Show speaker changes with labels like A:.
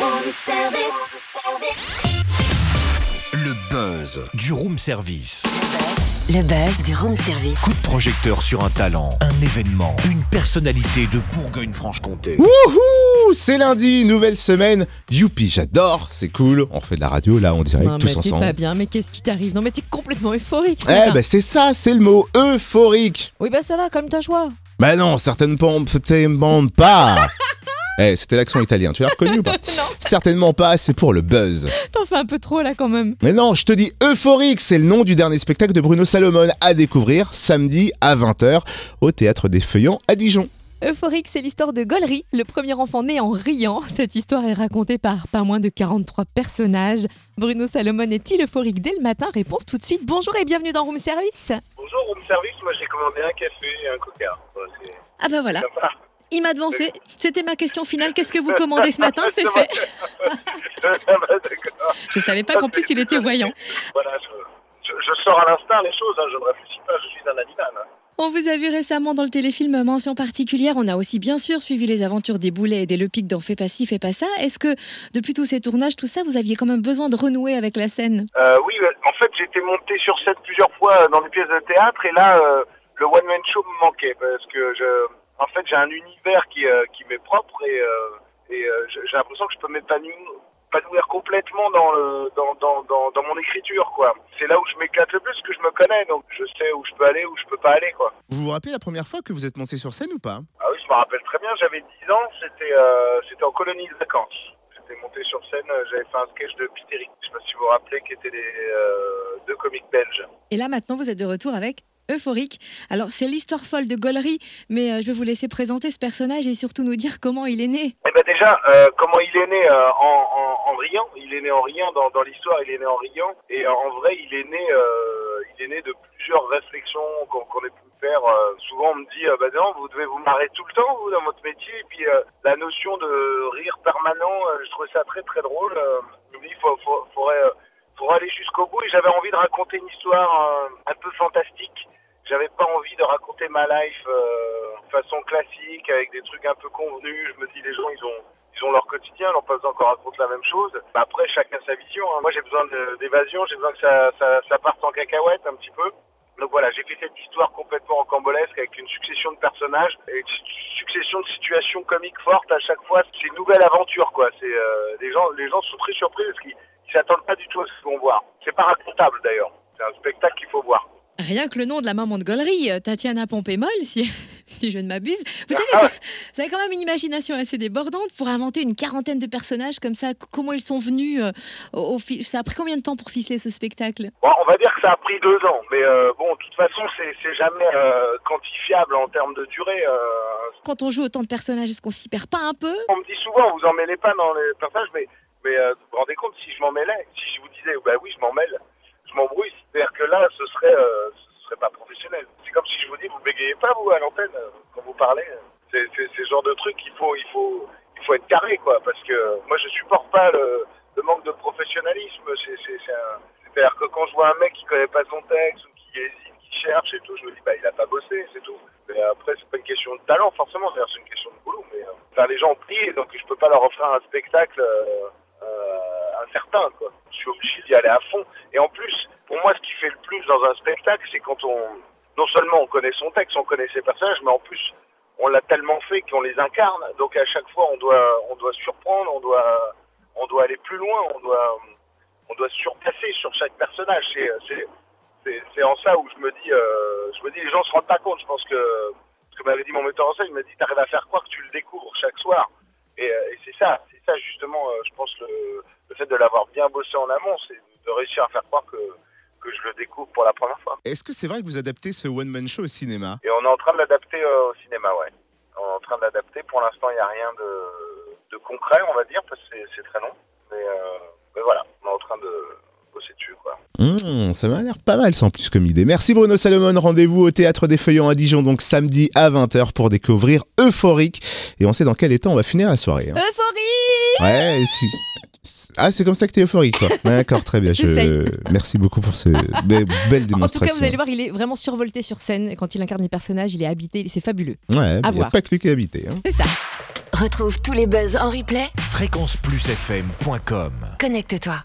A: Room service.
B: Le buzz du room service.
C: Le buzz du room service.
B: Coup de projecteur sur un talent, un événement, une personnalité de Bourgogne-Franche-Comté.
D: Wouhou C'est lundi, nouvelle semaine. Youpi, j'adore, c'est cool. On fait de la radio là en direct
E: Non,
D: tous
E: mais t'es
D: ensemble.
E: pas bien, mais qu'est-ce qui t'arrive? Non, mais t'es complètement euphorique.
D: Eh ben c'est ça, c'est le mot euphorique.
E: Oui, bah ça va, comme ta joie.
D: Bah non, certainement, certainement pas. Eh, c'était l'accent italien, tu l'as reconnu ou pas Certainement pas, c'est pour le buzz.
E: T'en fais un peu trop là quand même.
D: Mais non, je te dis euphorique, c'est le nom du dernier spectacle de Bruno Salomon à découvrir samedi à 20h au Théâtre des Feuillants à Dijon.
E: Euphorique, c'est l'histoire de Gollery, le premier enfant né en riant. Cette histoire est racontée par pas moins de 43 personnages. Bruno Salomon est-il euphorique dès le matin Réponse tout de suite. Bonjour et bienvenue dans Room Service.
F: Bonjour, room service. Moi, j'ai commandé un café et un coca.
E: Ah bah voilà,
F: sympa.
E: Il m'a devancé. C'était ma question finale. Qu'est-ce que vous commandez ce matin? C'est fait. Je savais pas qu'en plus il était voyant.
F: Voilà, je, je, je sors à l'instinct les choses. hein, je ne réfléchis pas. Je suis un animal. hein.
E: On vous a vu récemment dans le téléfilm Mention particulière. On a aussi bien sûr suivi les aventures des boulets et des Lepic dans Fais pas ci, fais pas ça. Est-ce que depuis tous ces tournages, tout ça, vous aviez quand même besoin de renouer avec la scène?
F: Euh, oui, en fait, j'ai été monté sur scène plusieurs fois euh, dans des pièces de théâtre et là, euh, le one man show me manquait parce que je, en fait, j'ai un univers qui, euh, qui m'est propre et, euh, et euh, j'ai l'impression que je peux m'épanouir complètement dans, le, dans, dans, dans, dans mon écriture, quoi. C'est là où je m'éclate le plus, que je me connais, donc je sais où je peux aller, où je peux pas aller, quoi.
D: Vous vous rappelez la première fois que vous êtes monté sur scène ou pas?
F: Ah oui, je me rappelle très bien, j'avais 10 ans, c'était euh, c'était en colonie de vacances. J'étais monté sur scène, j'avais fait un sketch de Pitéric, je sais pas si vous vous rappelez, qui étaient les euh, deux comiques belges.
E: Et là maintenant, vous êtes de retour avec Euphorique. Alors c'est l'histoire folle de Gollery, mais euh, je vais vous laisser présenter ce personnage et surtout nous dire comment il est né.
F: Eh ben déjà, euh, comment il est né euh, en, riant Il est né en riant dans, l'histoire, il est né en riant. Et en vrai, il est né, il est né de plusieurs réflexions qu'on qu'on ait pu faire. Souvent, on me dit, bah non, vous devez vous marrer tout le temps, vous, dans votre métier. Et puis la notion de rire permanent, je trouvais ça très très drôle. Je me dis, faut, faut, faudrait, faudrait aller jusqu'au bout. Et j'avais envie de raconter une histoire un peu fantastique. J'avais pas envie de raconter ma life euh, façon classique avec des trucs un peu convenus. Je me dis les gens ils ont ils ont leur quotidien, n'ont pas qu'on raconte la même chose. Bah, après chacun sa vision. hein. Moi j'ai besoin d'évasion, j'ai besoin que ça, ça parte en cacahuète un petit peu. Donc voilà, j'ai fait cette histoire complètement rocambolesque avec une succession de personnages et une su- succession de situations comiques fortes à chaque fois. C'est une nouvelle aventure quoi. C'est euh, les gens les gens sont très surpris parce qu'ils ils s'attendent pas du tout à ce qu'ils vont voir. C'est pas racontable d'ailleurs. C'est un spectacle qu'il faut voir.
E: Rien que le nom de la maman de Gollery, euh, Tatiana Pompémol, si, si je ne m'abuse. Vous savez,
F: Ah
E: vous avez quand même une imagination assez débordante pour inventer une quarantaine de personnages comme ça. Comment ils sont venus euh, au, Ça a pris combien de temps pour ficeler ce spectacle?
F: Bon, on va dire que ça a pris deux ans, mais euh, bon, de toute façon, c'est jamais euh, quantifiable en termes de durée.
E: Quand on joue autant de personnages, est-ce qu'on s'y perd pas un peu?
F: On me dit souvent, vous en mêlez pas dans les personnages, mais, mais vous vous rendez compte, si je m'en mêlais, si je vous disais, bah oui, je m'en mêle, je m'embrouille, c'est-à-dire que là, ce serait, euh, ce serait pas professionnel. C'est comme si je vous dis, pas, vous, à l'antenne, euh, quand vous parlez. C'est ce genre de truc, il faut, il faut, il faut être carré, quoi, parce que moi, je supporte pas le, manque de professionnalisme. C'est-à-dire que quand je vois un mec qui connaît pas son texte ou qui hésite, qui cherche et tout, je me dis, bah, il a pas bossé, c'est tout. Mais après, c'est pas une question de talent, forcément, c'est une question de boulot. Mais, euh, enfin, les gens prient, donc je peux pas leur offrir un spectacle euh, euh, incertain, quoi. Je suis obligé d'y aller à fond. Et en plus, pour moi, ce qui fait le plus dans un spectacle, c'est quand on, non seulement on connaît son texte, on connaît ses personnages, mais en plus, on l'a tellement fait qu'on les incarne. Donc à chaque fois, on doit, on doit surprendre, on doit, on doit aller plus loin, on doit, on doit surpasser sur chaque personnage. C'est, en ça où je me dis, euh, je me dis, les gens se rendent pas compte. Je pense que, ce que m'avait dit mon metteur en scène, il m'a dit, t'arrives à faire croire que tu le découvres chaque soir. Et, euh, c'est ça, c'est ça justement, euh, je pense le, fait de l'avoir bien bossé en amont, c'est de réussir à faire croire que, découvre pour la première fois.
D: Est-ce que c'est vrai que vous adaptez ce one-man show au cinéma?
F: Et on est en train de l'adapter euh, au cinéma, ouais. On est en train de l'adapter. Pour l'instant, il n'y a rien de, de concret, on va dire, parce que c'est- très long. Mais, euh, mais voilà, on est en train de bosser dessus, quoi.
D: Mmh, ça m'a l'air pas mal sans plus comme idée. Merci Bruno Salomon. Rendez-vous au Théâtre des Feuillants à Dijon, donc samedi à 20h pour découvrir Euphorique. Et on sait dans quel état on va finir la soirée. hein.
E: Euphorie
D: Ouais, si. Ah, c'est comme ça que t'es euphorique, toi. D'accord, très bien. Je... Merci beaucoup pour ce be- belle
E: En tout
D: démonstration.
E: cas, vous allez voir, il est vraiment survolté sur scène. Quand il incarne les personnages, il est habité, c'est fabuleux.
D: Ouais, il n'y a pas que lui qui est habité. hein.
E: C'est ça.
C: Retrouve tous les buzz en replay.
B: Fréquenceplusfm.com
C: Connecte-toi.